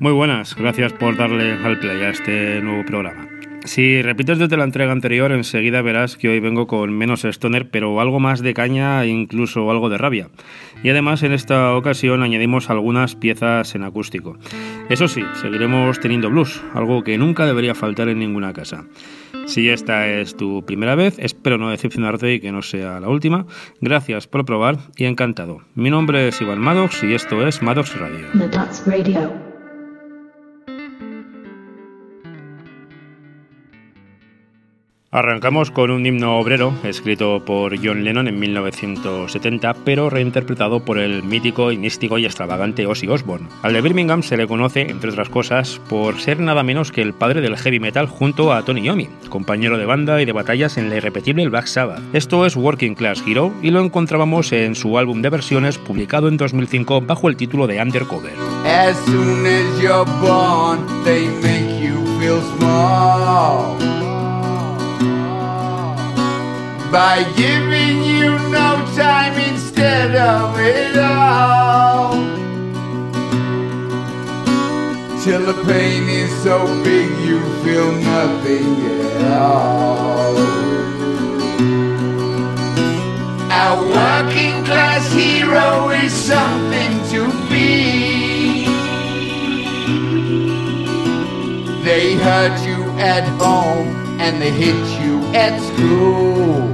Muy buenas, gracias por darle al play a este nuevo programa. Si repites desde la entrega anterior, enseguida verás que hoy vengo con menos stoner, pero algo más de caña e incluso algo de rabia. Y además en esta ocasión añadimos algunas piezas en acústico. Eso sí, seguiremos teniendo blues, algo que nunca debería faltar en ninguna casa. Si esta es tu primera vez, espero no decepcionarte y que no sea la última. Gracias por probar y encantado. Mi nombre es Iván Maddox y esto es Maddox Radio. Radio. Arrancamos con un himno obrero escrito por John Lennon en 1970, pero reinterpretado por el mítico y místico y extravagante Ozzy Osbourne. Al de Birmingham se le conoce, entre otras cosas, por ser nada menos que el padre del heavy metal junto a Tony Iommi, compañero de banda y de batallas en la irrepetible Black Sabbath. Esto es Working Class Hero y lo encontrábamos en su álbum de versiones publicado en 2005 bajo el título de Undercover. As soon as you're born, they make you feel small. By giving you no time instead of it all. Till the pain is so big you feel nothing at all. A working class hero is something to be. They hurt you at home and they hit you at school.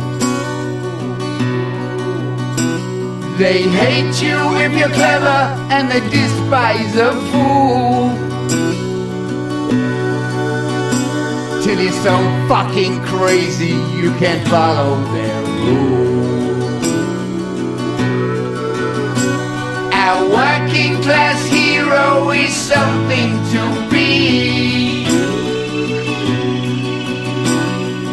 They hate you if you're clever and they despise a fool. Till you're so fucking crazy you can't follow their rules. Our working class hero is something to be.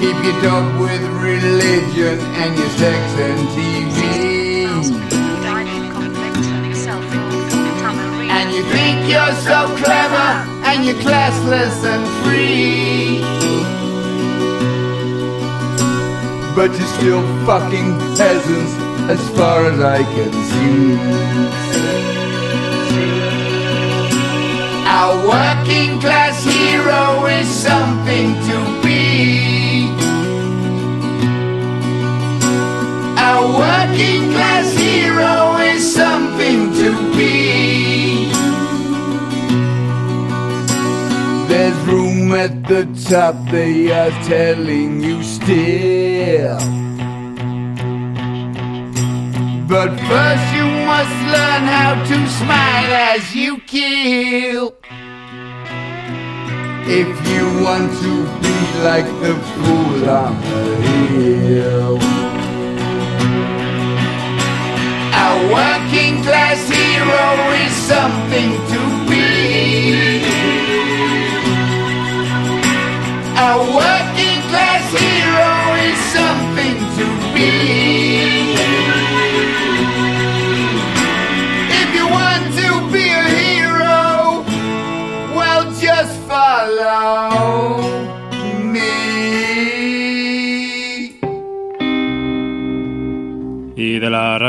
Keep your dog with religion and your sex and TV. And you think you're so clever and you're classless and free. But you're still fucking peasants as far as I can see. Our working class hero is something to be. A working class hero is something to be. There's room at the top, they are telling you still. But first, you must learn how to smile as you kill. If you want to be like the fool on the hill. Working class hero is something to be. A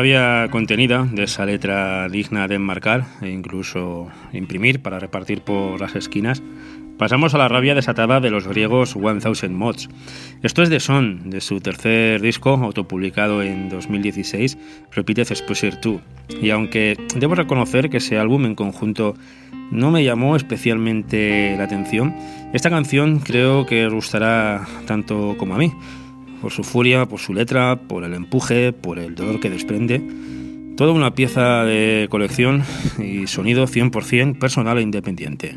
Rabia contenida, de esa letra digna de enmarcar e incluso imprimir para repartir por las esquinas, pasamos a la rabia desatada de los griegos One Thousand Mods. Esto es de Son, de su tercer disco, autopublicado en 2016, Repeated Exposure 2. Y aunque debo reconocer que ese álbum en conjunto no me llamó especialmente la atención, esta canción creo que gustará tanto como a mí por su furia, por su letra, por el empuje, por el dolor que desprende. Toda una pieza de colección y sonido 100% personal e independiente.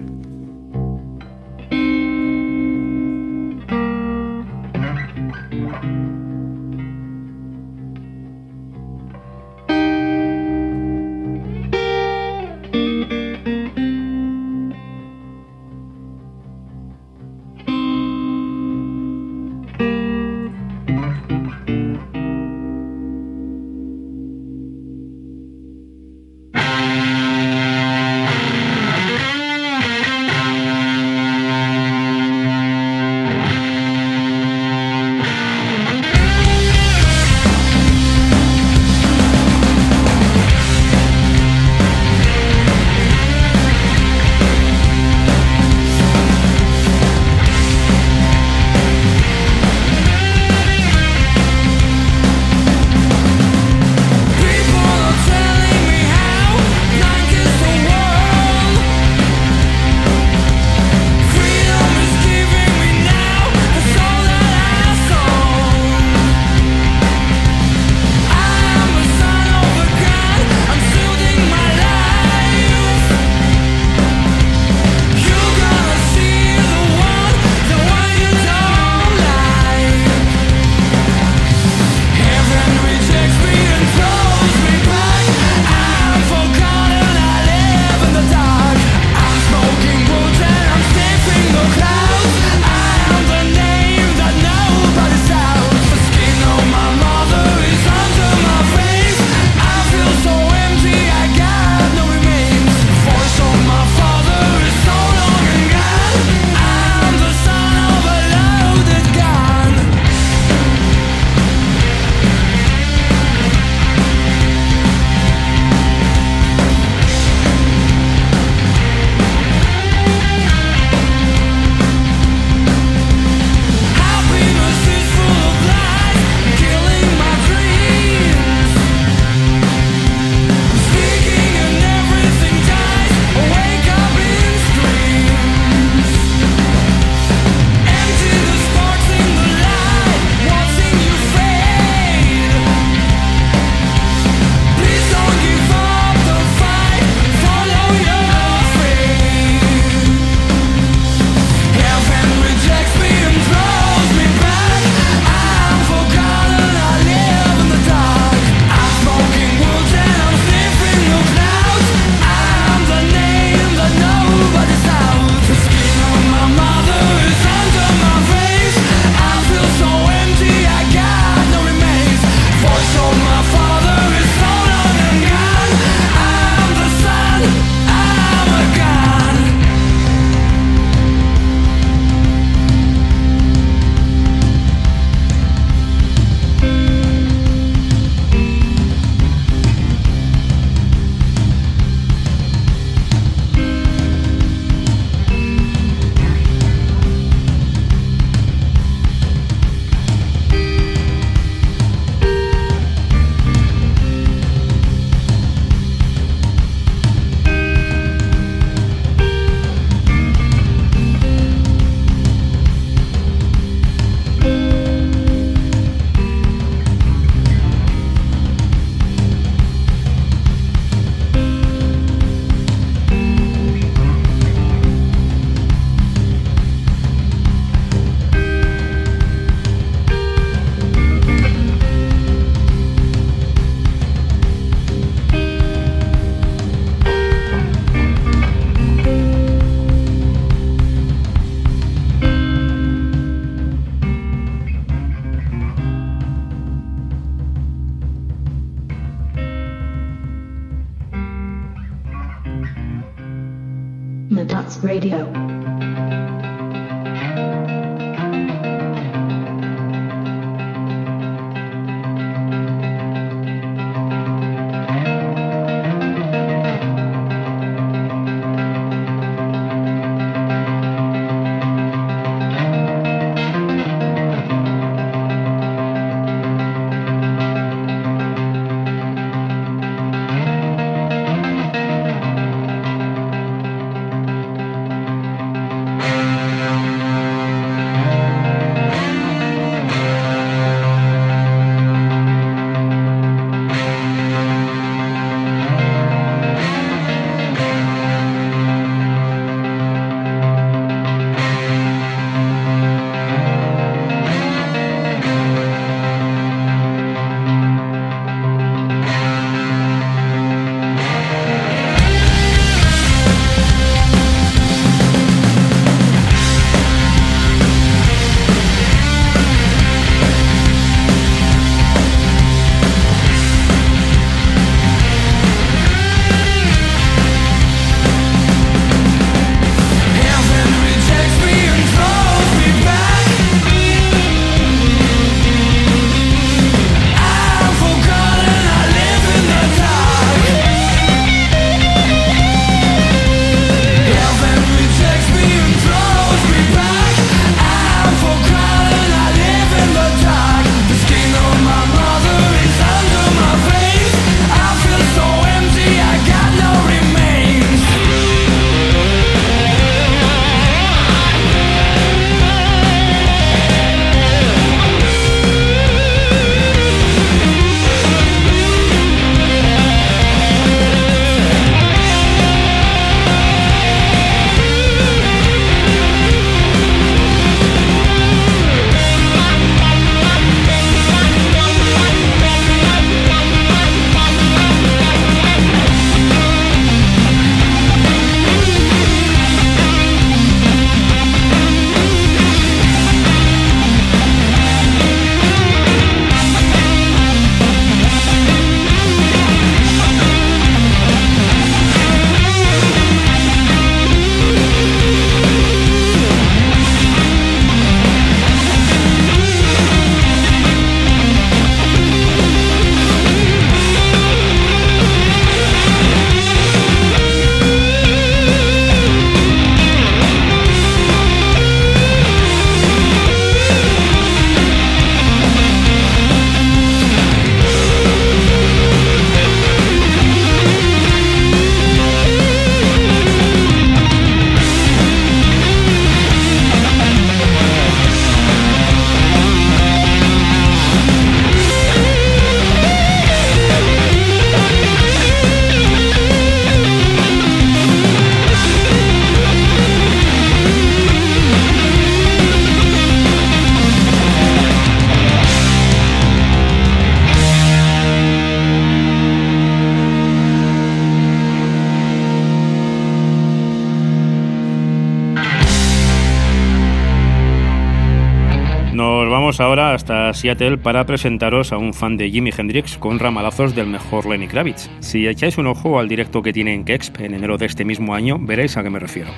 Hasta Seattle para presentaros a un fan de Jimi Hendrix con ramalazos del mejor Lenny Kravitz. Si echáis un ojo al directo que tiene en Kexp en enero de este mismo año, veréis a qué me refiero.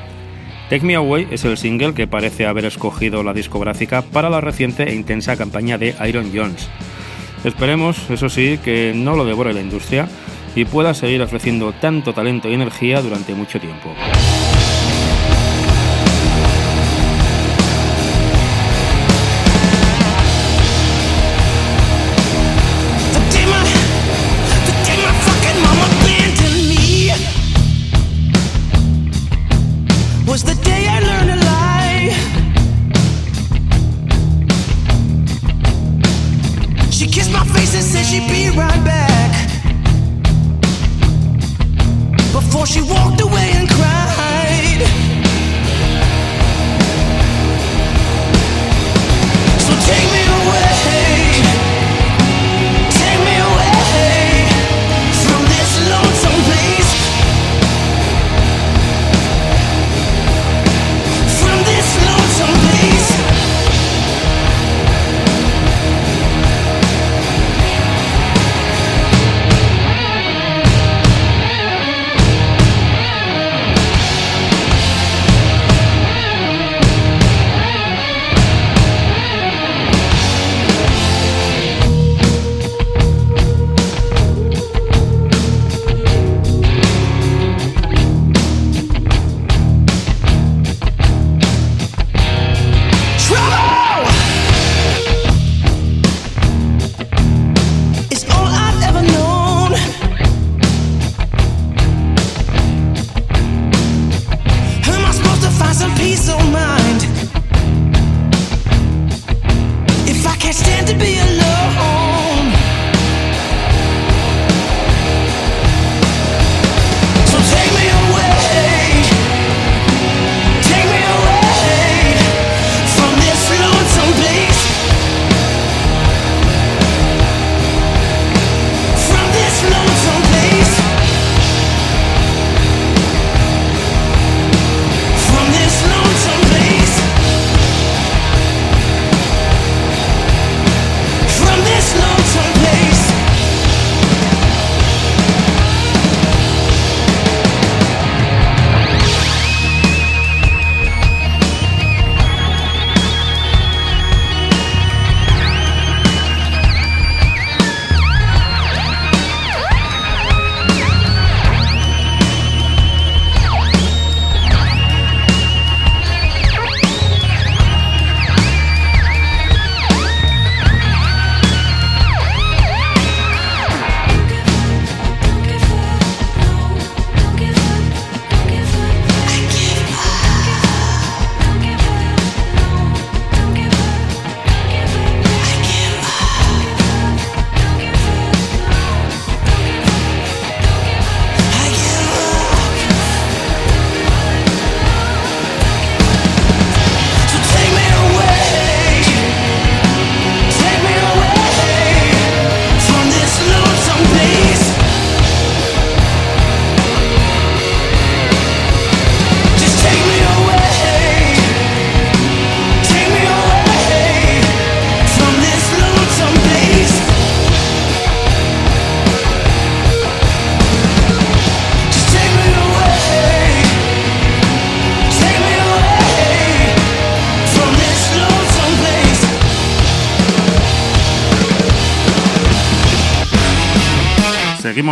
Take Me Away es el single que parece haber escogido la discográfica para la reciente e intensa campaña de Iron Jones. Esperemos, eso sí, que no lo devore la industria y pueda seguir ofreciendo tanto talento y energía durante mucho tiempo.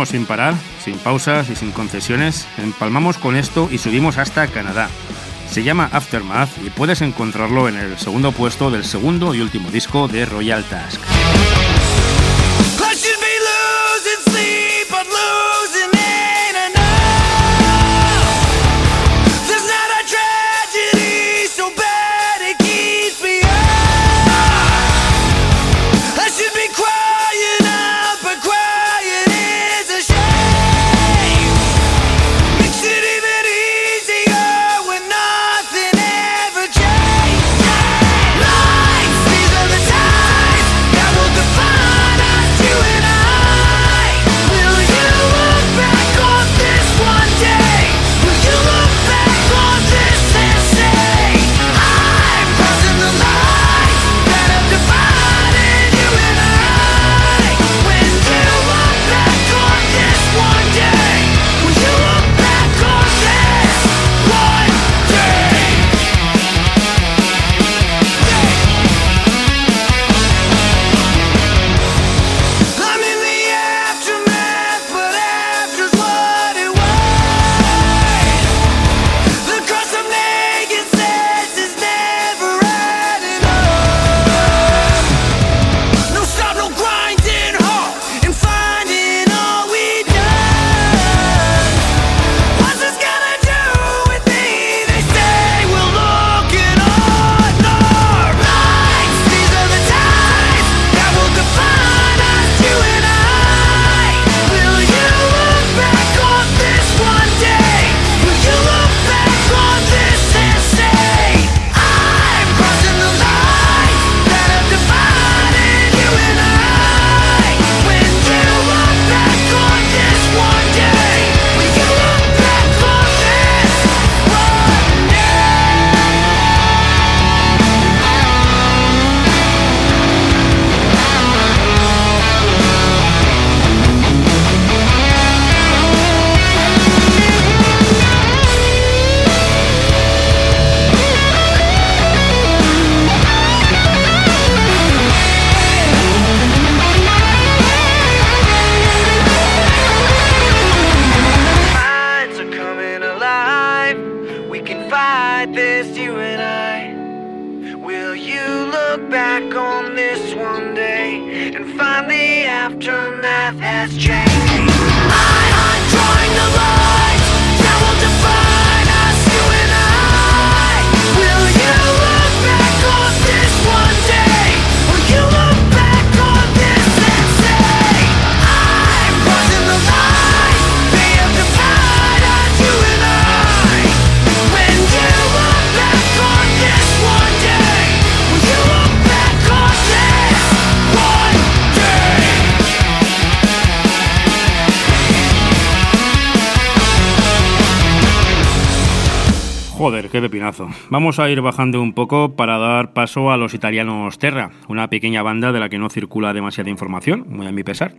Sin parar, sin pausas y sin concesiones, empalmamos con esto y subimos hasta Canadá. Se llama Aftermath y puedes encontrarlo en el segundo puesto del segundo y último disco de Royal Task. Joder, qué pepinazo. Vamos a ir bajando un poco para dar paso a los italianos Terra, una pequeña banda de la que no circula demasiada información, muy a mi pesar.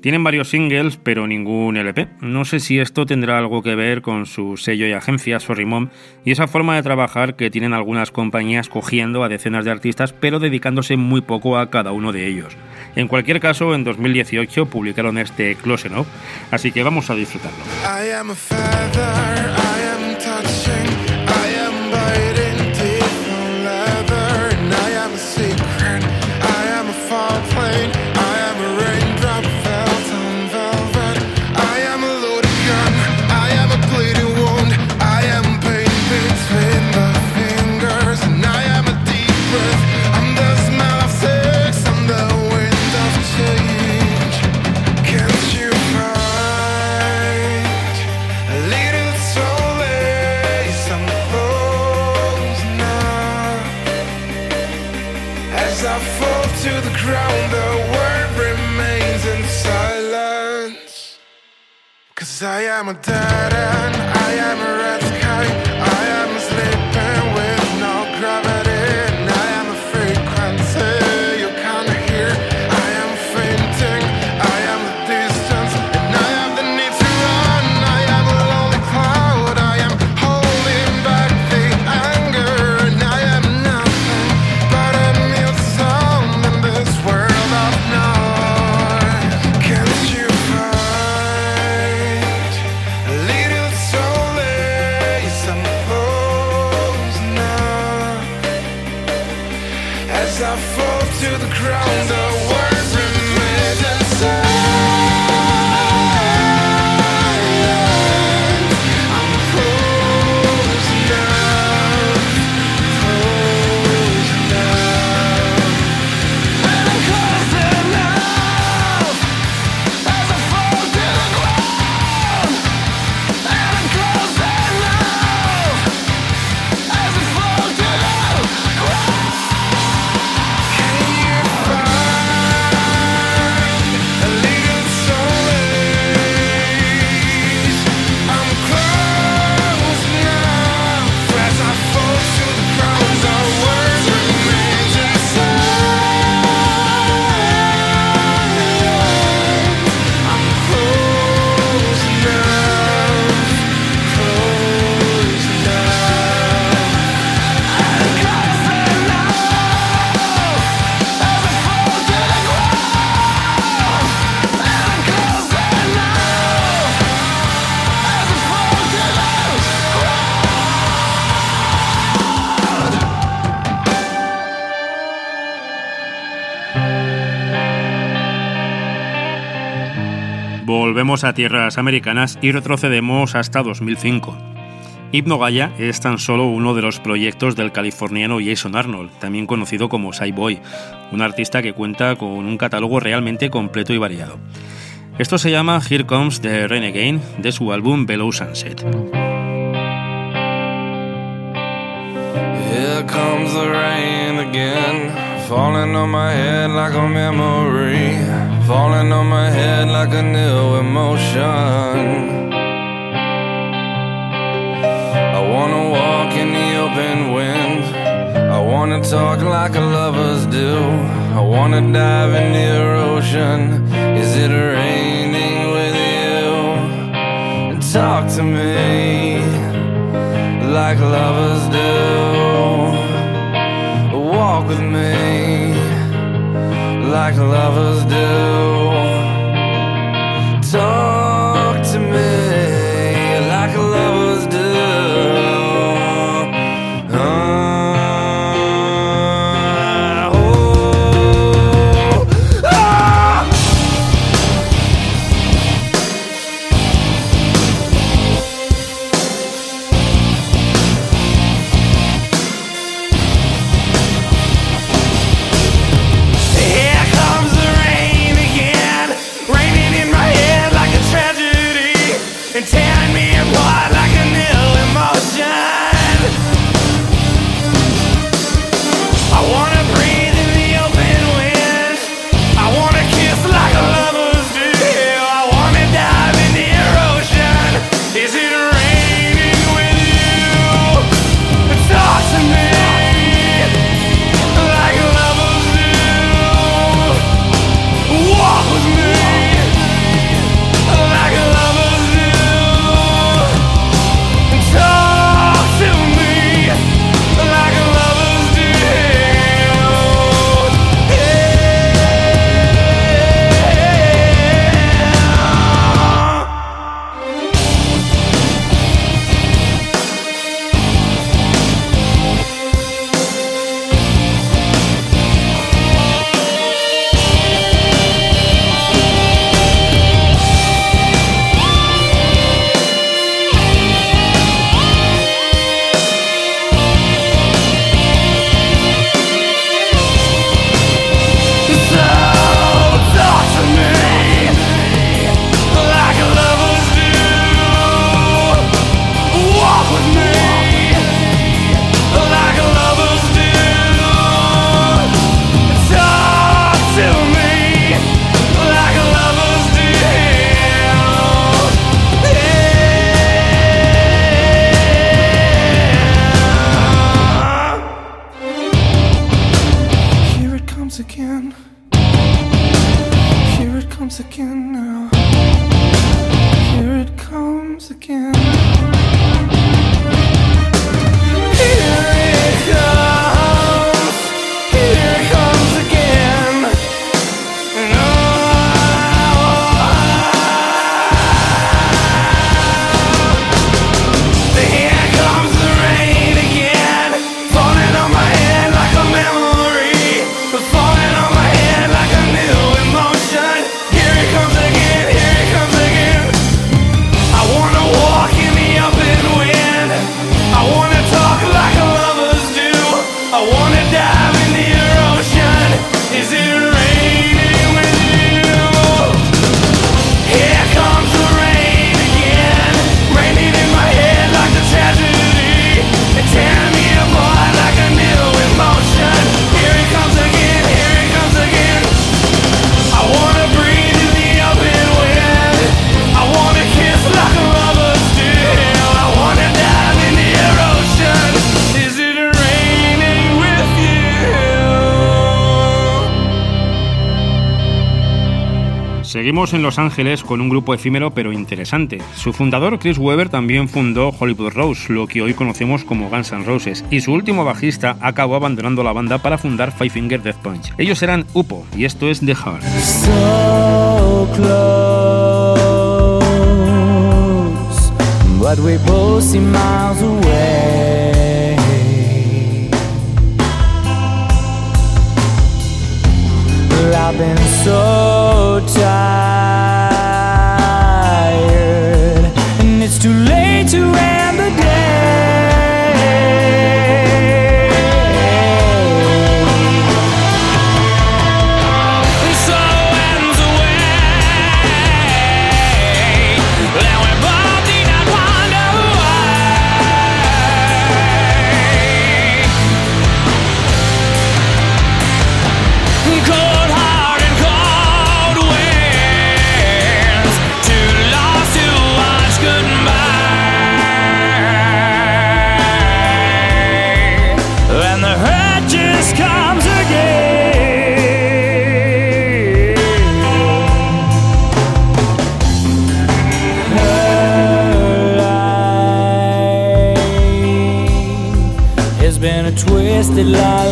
Tienen varios singles, pero ningún LP. No sé si esto tendrá algo que ver con su sello y agencia, Sorry Mom, y esa forma de trabajar que tienen algunas compañías cogiendo a decenas de artistas, pero dedicándose muy poco a cada uno de ellos. En cualquier caso, en 2018 publicaron este Close Enough, así que vamos a disfrutarlo. Dead end, I am a a tierras americanas y retrocedemos hasta 2005. Hypno Gaia es tan solo uno de los proyectos del californiano Jason Arnold, también conocido como Boy, un artista que cuenta con un catálogo realmente completo y variado. Esto se llama Here Comes the Rain Again de su álbum Below Sunset. Here comes the rain again, falling on my head like a memory. Falling on my head like a new emotion. I wanna walk in the open wind. I wanna talk like lovers do. I wanna dive in the ocean. Is it raining with you? And talk to me like lovers do. Like lovers do. Seguimos en Los Ángeles con un grupo efímero pero interesante. Su fundador, Chris Weber, también fundó Hollywood Rose, lo que hoy conocemos como Guns N' Roses, y su último bajista acabó abandonando la banda para fundar Five Finger Death Punch. Ellos eran UPO, y esto es The Heart. so tired, and it's too late to end. love.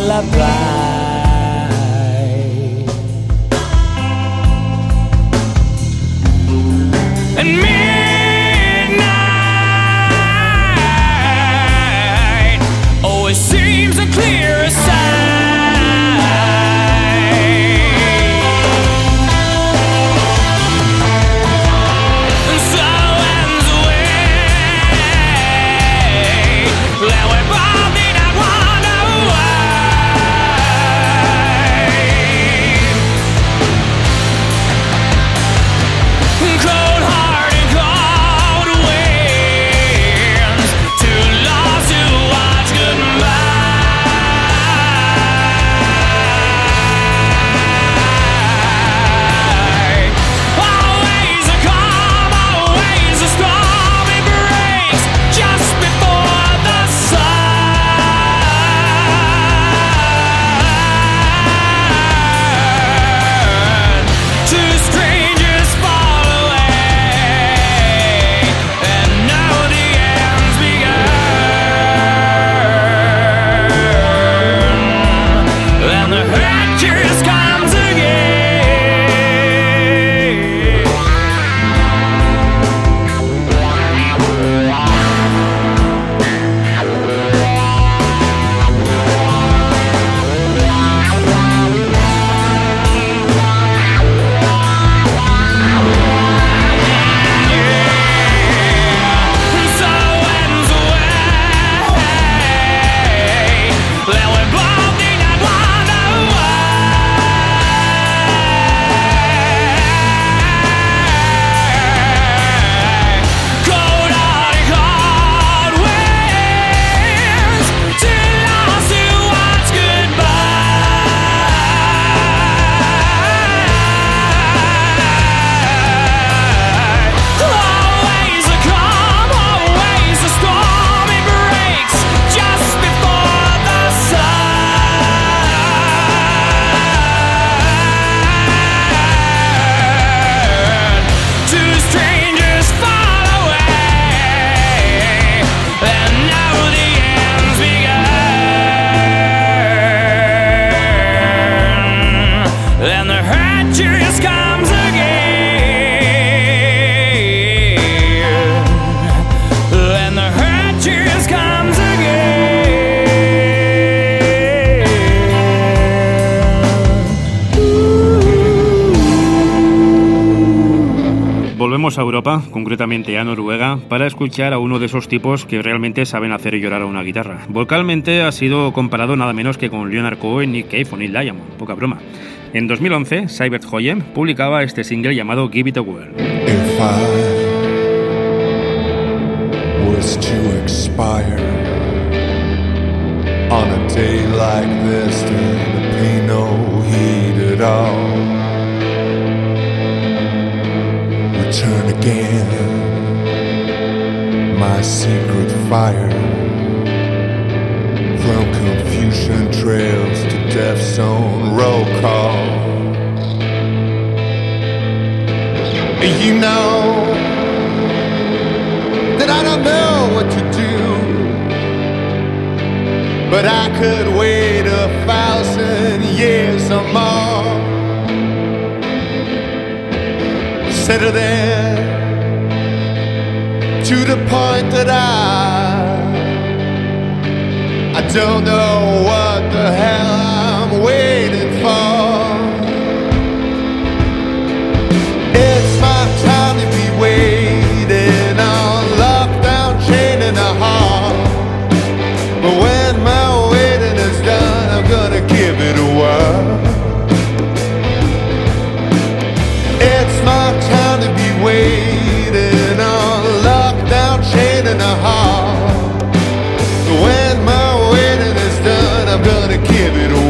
Europa, concretamente a Noruega, para escuchar a uno de esos tipos que realmente saben hacer llorar a una guitarra. Vocalmente ha sido comparado nada menos que con Leonard Cohen, Nick Cave o Neil Diamond, poca broma. En 2011, Cybert Hoyen publicaba este single llamado Give It a Whirl. All. Again, my secret fire. From confusion trails to death's own roll call. You know that I don't know what to do, but I could wait a thousand years or more. Settle there to the point that I I don't know what the hell I'm waiting give it a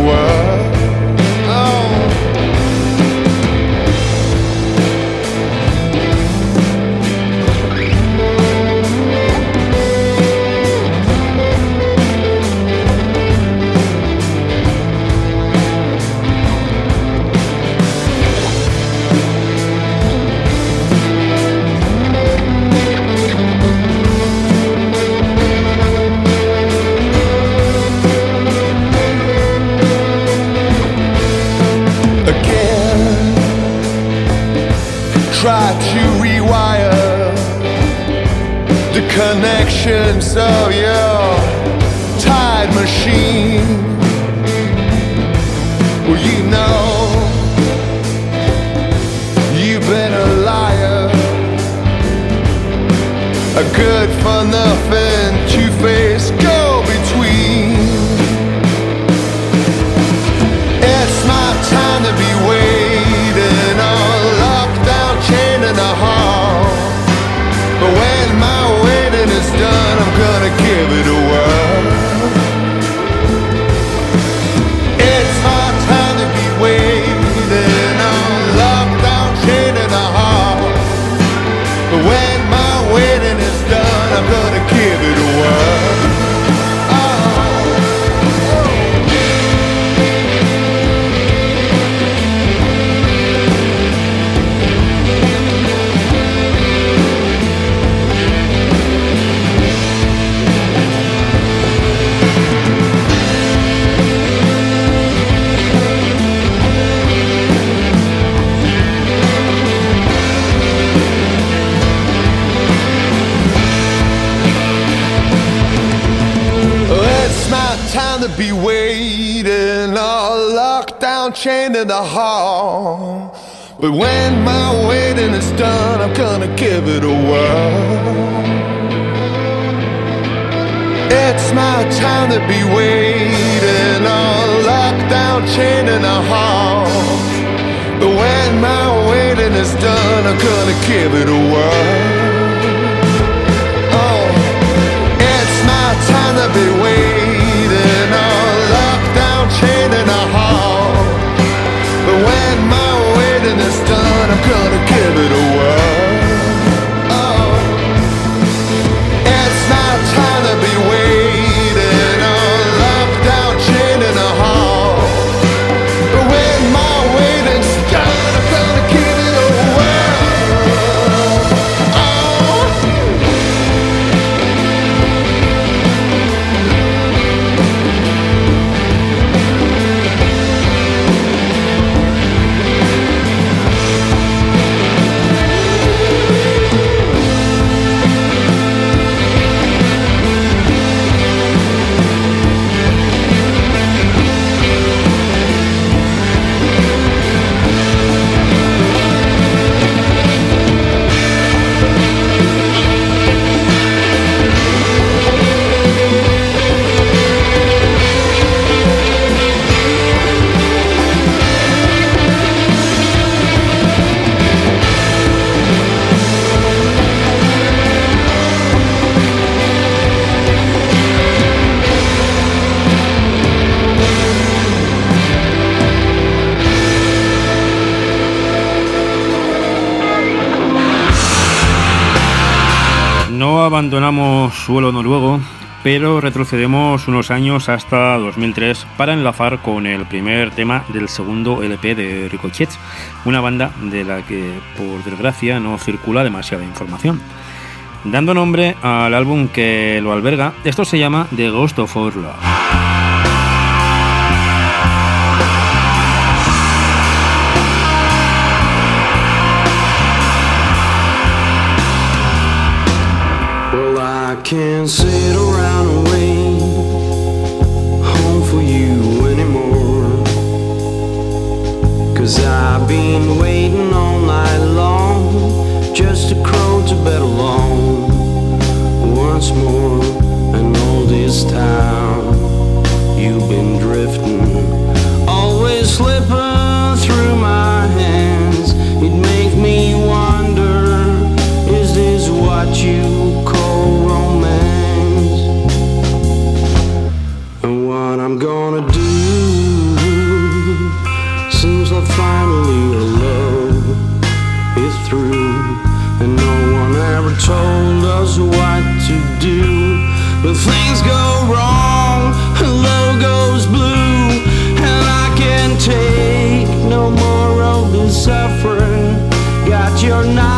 to be waiting, all locked down, chained in the hall. But when my waiting is done, I'm gonna give it a whirl. It's my time to be waiting, all locked down, chained in the hall. But when my waiting is done, I'm gonna give it a whirl. Abandonamos suelo noruego, pero retrocedemos unos años hasta 2003 para enlazar con el primer tema del segundo LP de Ricochet, una banda de la que por desgracia no circula demasiada información. Dando nombre al álbum que lo alberga, esto se llama The Ghost of Our can't sit around and wait home for you anymore. Cause I've been waiting all night long just to crawl to bed alone once more. And all this time you've been drifting, always slipping things go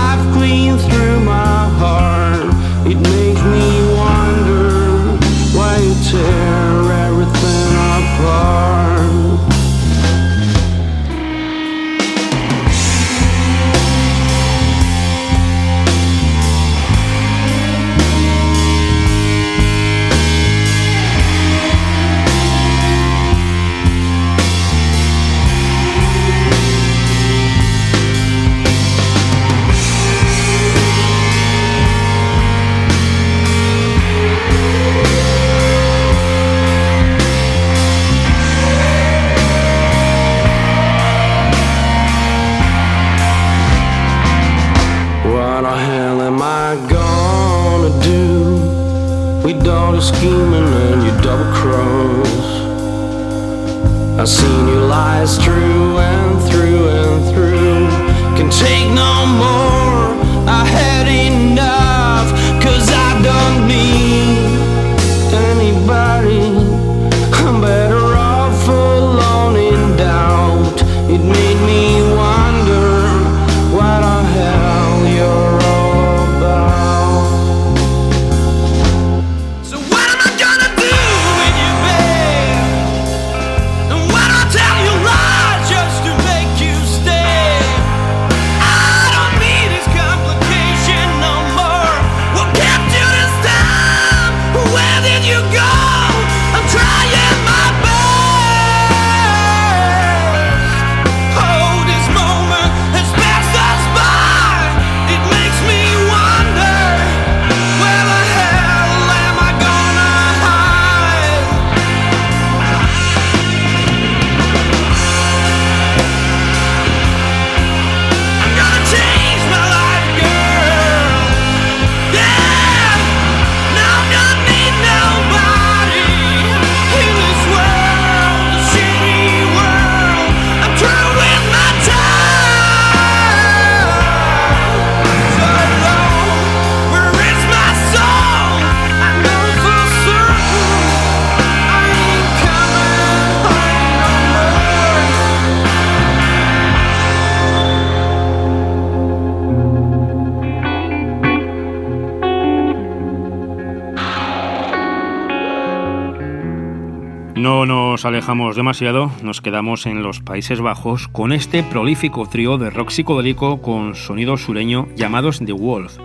No nos alejamos demasiado, nos quedamos en los Países Bajos con este prolífico trío de rock psicodélico con sonido sureño llamados The Wolf.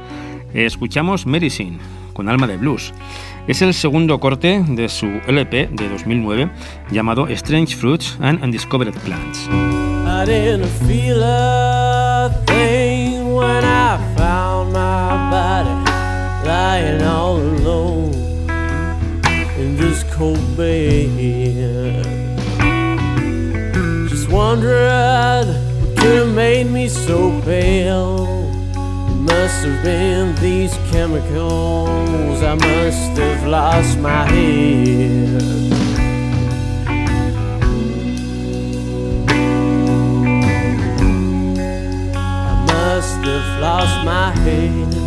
Escuchamos Medicine, con alma de blues. Es el segundo corte de su LP de 2009 llamado Strange Fruits and Undiscovered Plants. Lying all alone cold bed. Just wondering what could have made me so pale. It must have been these chemicals. I must have lost my head. I must have lost my head.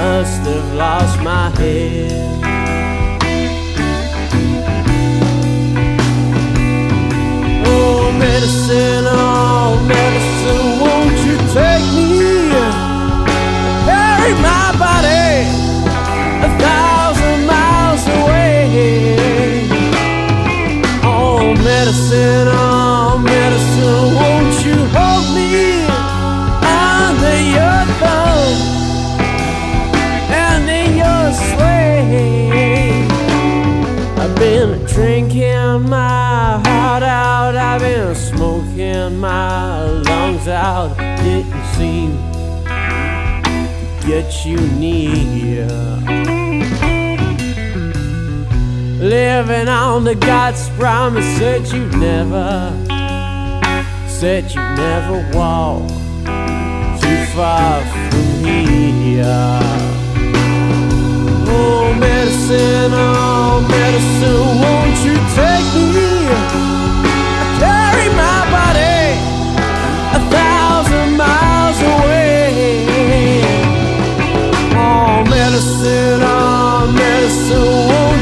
Must have lost my head. Oh, medicine, oh, medicine, won't you take me? Carry my body a thousand miles away. Oh, medicine, drinking my heart out, I've been smoking my lungs out. Didn't seem to get you near. Living on the God's promise said you'd never, said you'd never walk too far from here. Oh, medicine, oh, medicine, won't you take me? I carry my body a thousand miles away. Oh, medicine, oh, medicine, won't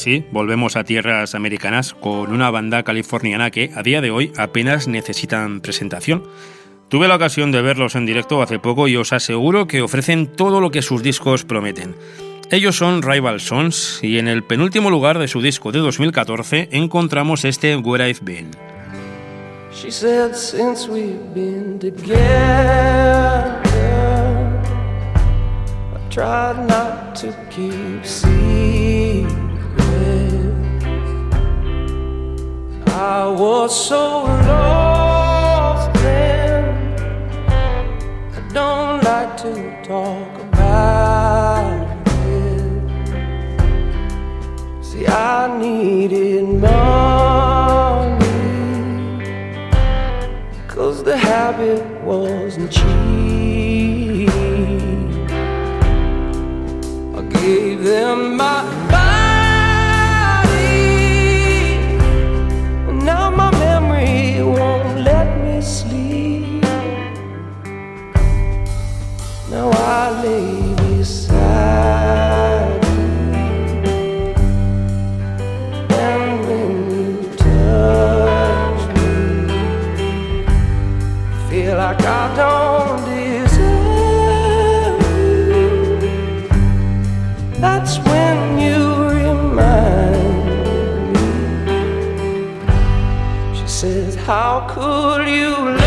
sí, volvemos a tierras americanas con una banda californiana que a día de hoy apenas necesitan presentación. Tuve la ocasión de verlos en directo hace poco y os aseguro que ofrecen todo lo que sus discos prometen. Ellos son Rival Sons y en el penúltimo lugar de su disco de 2014 encontramos este Where I've Been. She said, since we've been together, I've tried not to keep. I was so lost then. I don't like to talk about it. See, I needed money. Cause the habit wasn't cheap. I gave them my could you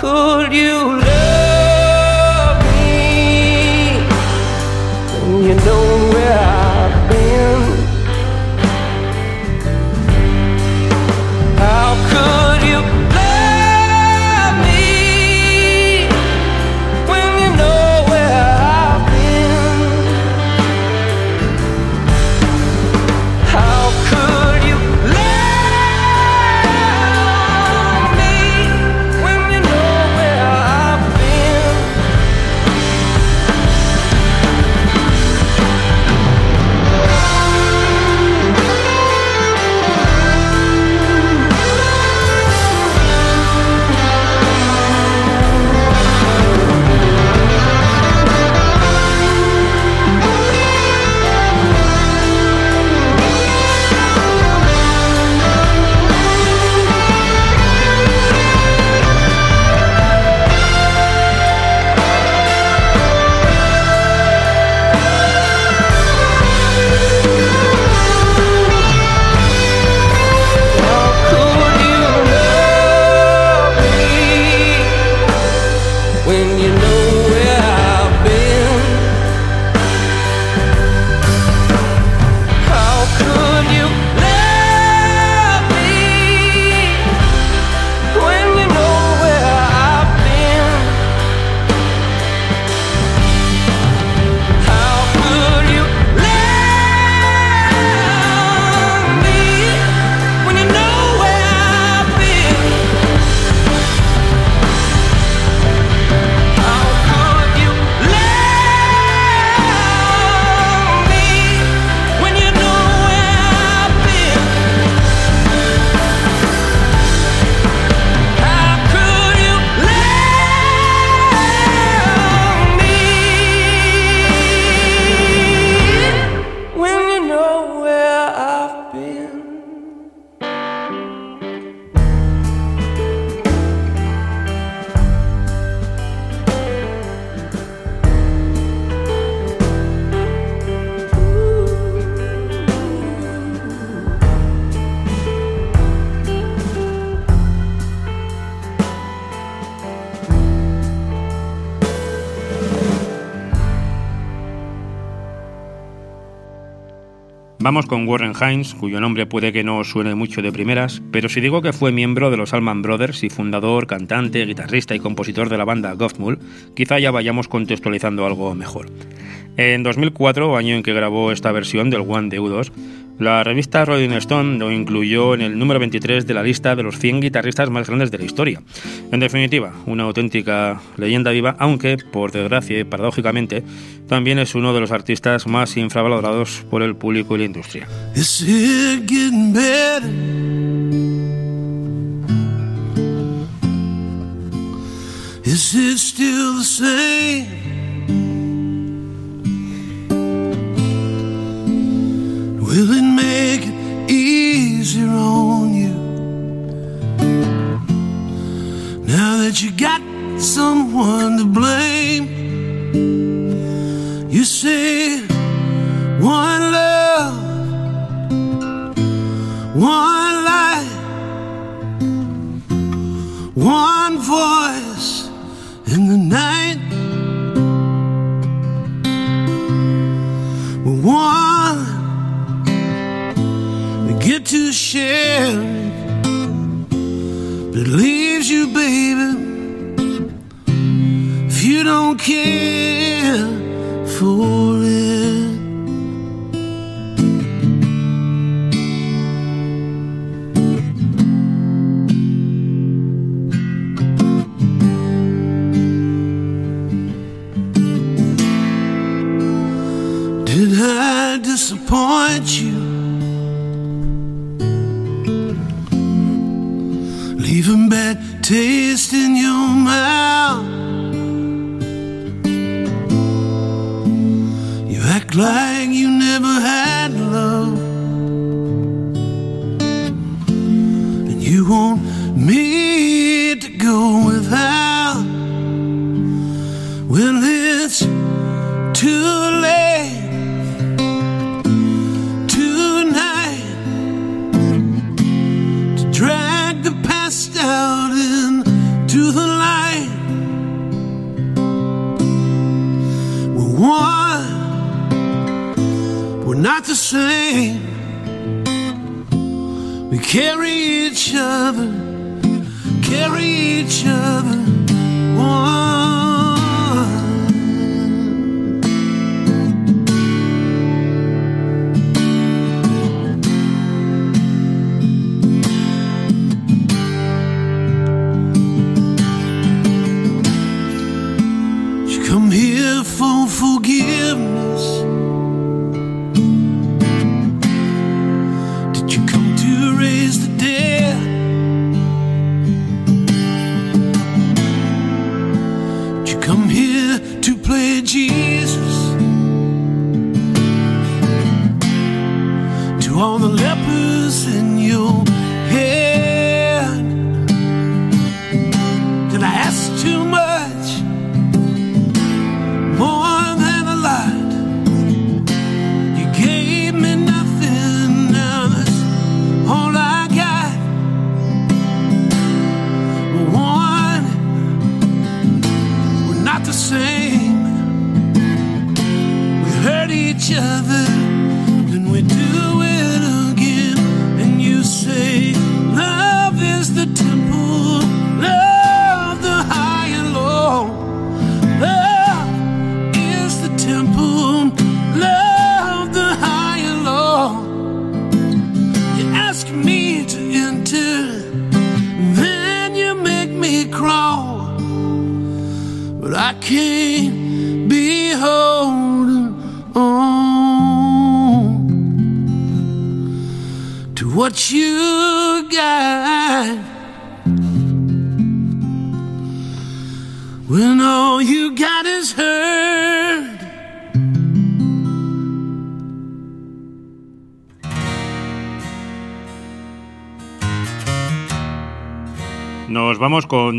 could you Vamos con Warren Hines, cuyo nombre puede que no suene mucho de primeras, pero si digo que fue miembro de los Allman Brothers y fundador, cantante, guitarrista y compositor de la banda Gothmull, quizá ya vayamos contextualizando algo mejor. En 2004, año en que grabó esta versión del One de U2, la revista Rolling Stone lo incluyó en el número 23 de la lista de los 100 guitarristas más grandes de la historia. En definitiva, una auténtica leyenda viva, aunque, por desgracia y paradójicamente, también es uno de los artistas más infravalorados por el público y la industria. Is it still the same? Will it make it easier on you? Now that you got someone to blame, you say one love one light, one voice in the night, here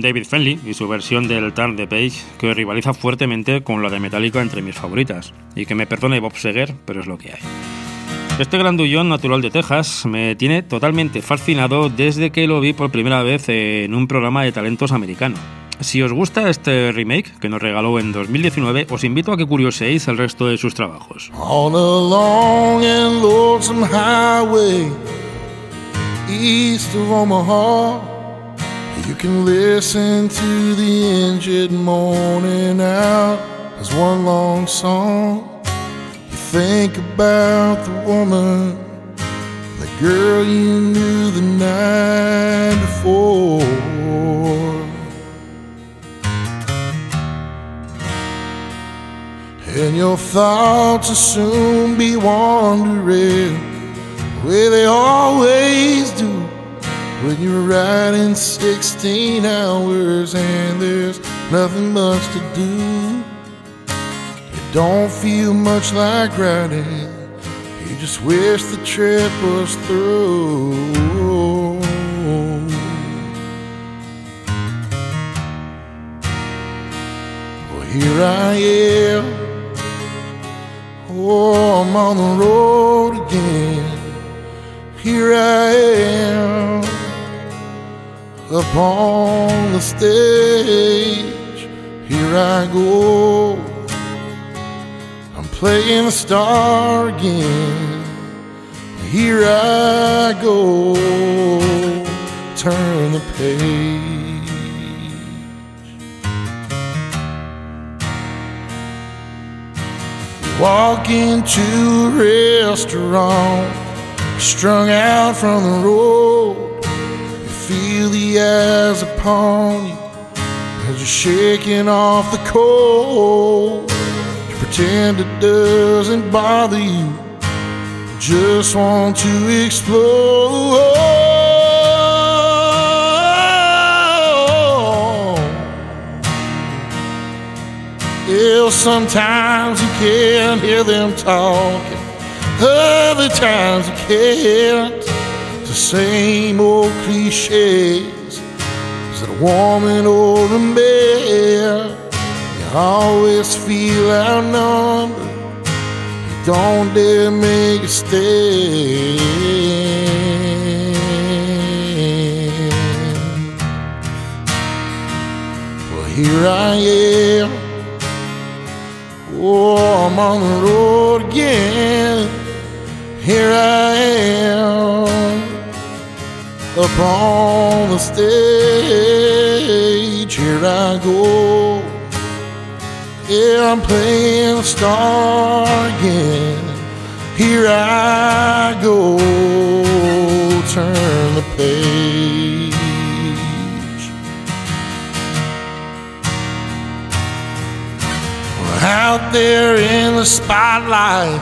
David Fenley y su versión del Turn the Page, que rivaliza fuertemente con la de Metallica entre mis favoritas. Y que me perdone Bob Seger, pero es lo que hay. Este grandullón natural de Texas me tiene totalmente fascinado desde que lo vi por primera vez en un programa de talentos americano. Si os gusta este remake que nos regaló en 2019, os invito a que curioseéis el resto de sus trabajos. On a long and lonesome highway east of Omaha, you can listen to the engine moaning out as one long song. You think about the woman, the girl you knew the night before. And your thoughts will soon be wandering where they always do when you're riding 16 hours and there's nothing much to do. It don't feel much like riding, you just wish the trip was through. Well, here I am. Oh, I'm on the road again. Here I am up on the stage. Here I go. I'm playing the star again. here I go, turn the page. Walk into a restaurant, strung out from the road. Feel the eyes upon you as you're shaking off the cold. You pretend it doesn't bother you, just want to explode. Yeah, sometimes you can't hear them talking, other times you can't. The same old cliches. Is it a woman or a man? You always feel outnumbered. You don't dare make a stand. Well, here I am. Oh, I'm on the road again. Here I am up on the stage. Here I go. Yeah, I'm playing the star again. Here I go. Turn the page. Out there in the spotlight,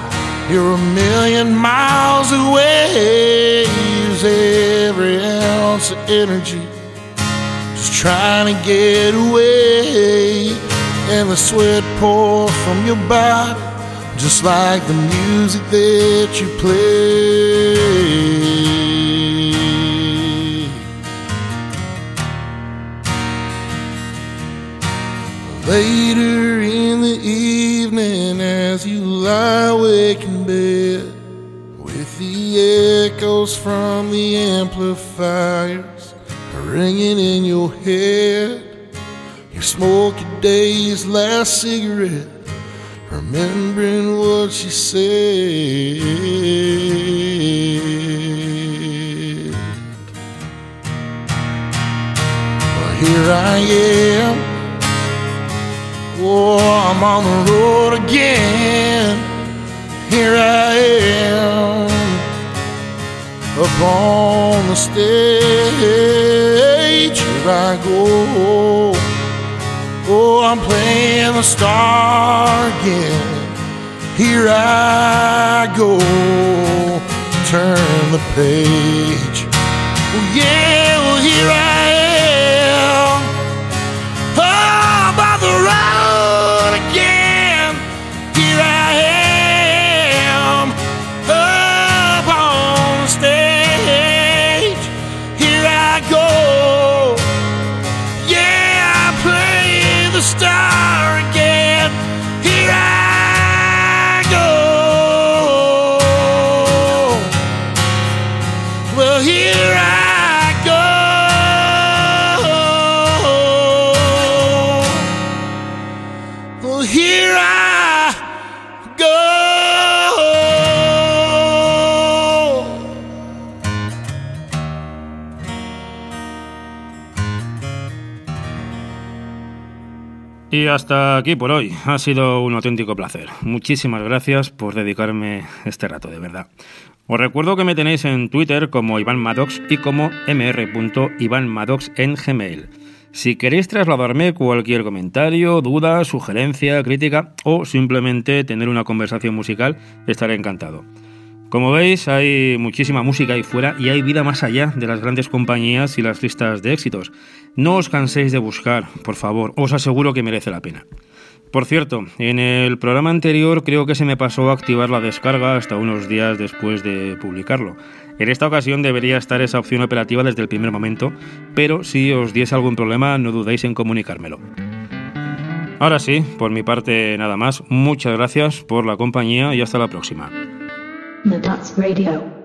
you're a million miles away. Use every ounce of energy, just trying to get away. And the sweat pours from your body, just like the music that you play. Later in the evening, as you lie awake echoes from the amplifiers ringing in your head, you smoke your day's last cigarette, remembering what she said. Well, here I am. Oh, I'm on the road again. Here I am, up on the stage. Here I go. Oh, I'm playing the star again. Here I go, turn the page. Oh, yeah, hasta aquí por hoy. Ha sido un auténtico placer. Muchísimas gracias por dedicarme este rato, de verdad. Os recuerdo que me tenéis en Twitter como Iván Maddox y como mr.ivanmaddox en Gmail. Si queréis trasladarme cualquier comentario, duda, sugerencia, crítica o simplemente tener una conversación musical, estaré encantado. Como veis, hay muchísima música ahí fuera y hay vida más allá de las grandes compañías y las listas de éxitos. No os canséis de buscar, por favor, os aseguro que merece la pena. Por cierto, en el programa anterior creo que se me pasó a activar la descarga hasta unos días después de publicarlo. En esta ocasión debería estar esa opción operativa desde el primer momento, pero si os diese algún problema no dudéis en comunicármelo. Ahora sí, por mi parte nada más, muchas gracias por la compañía y hasta la próxima. Nuts Radio.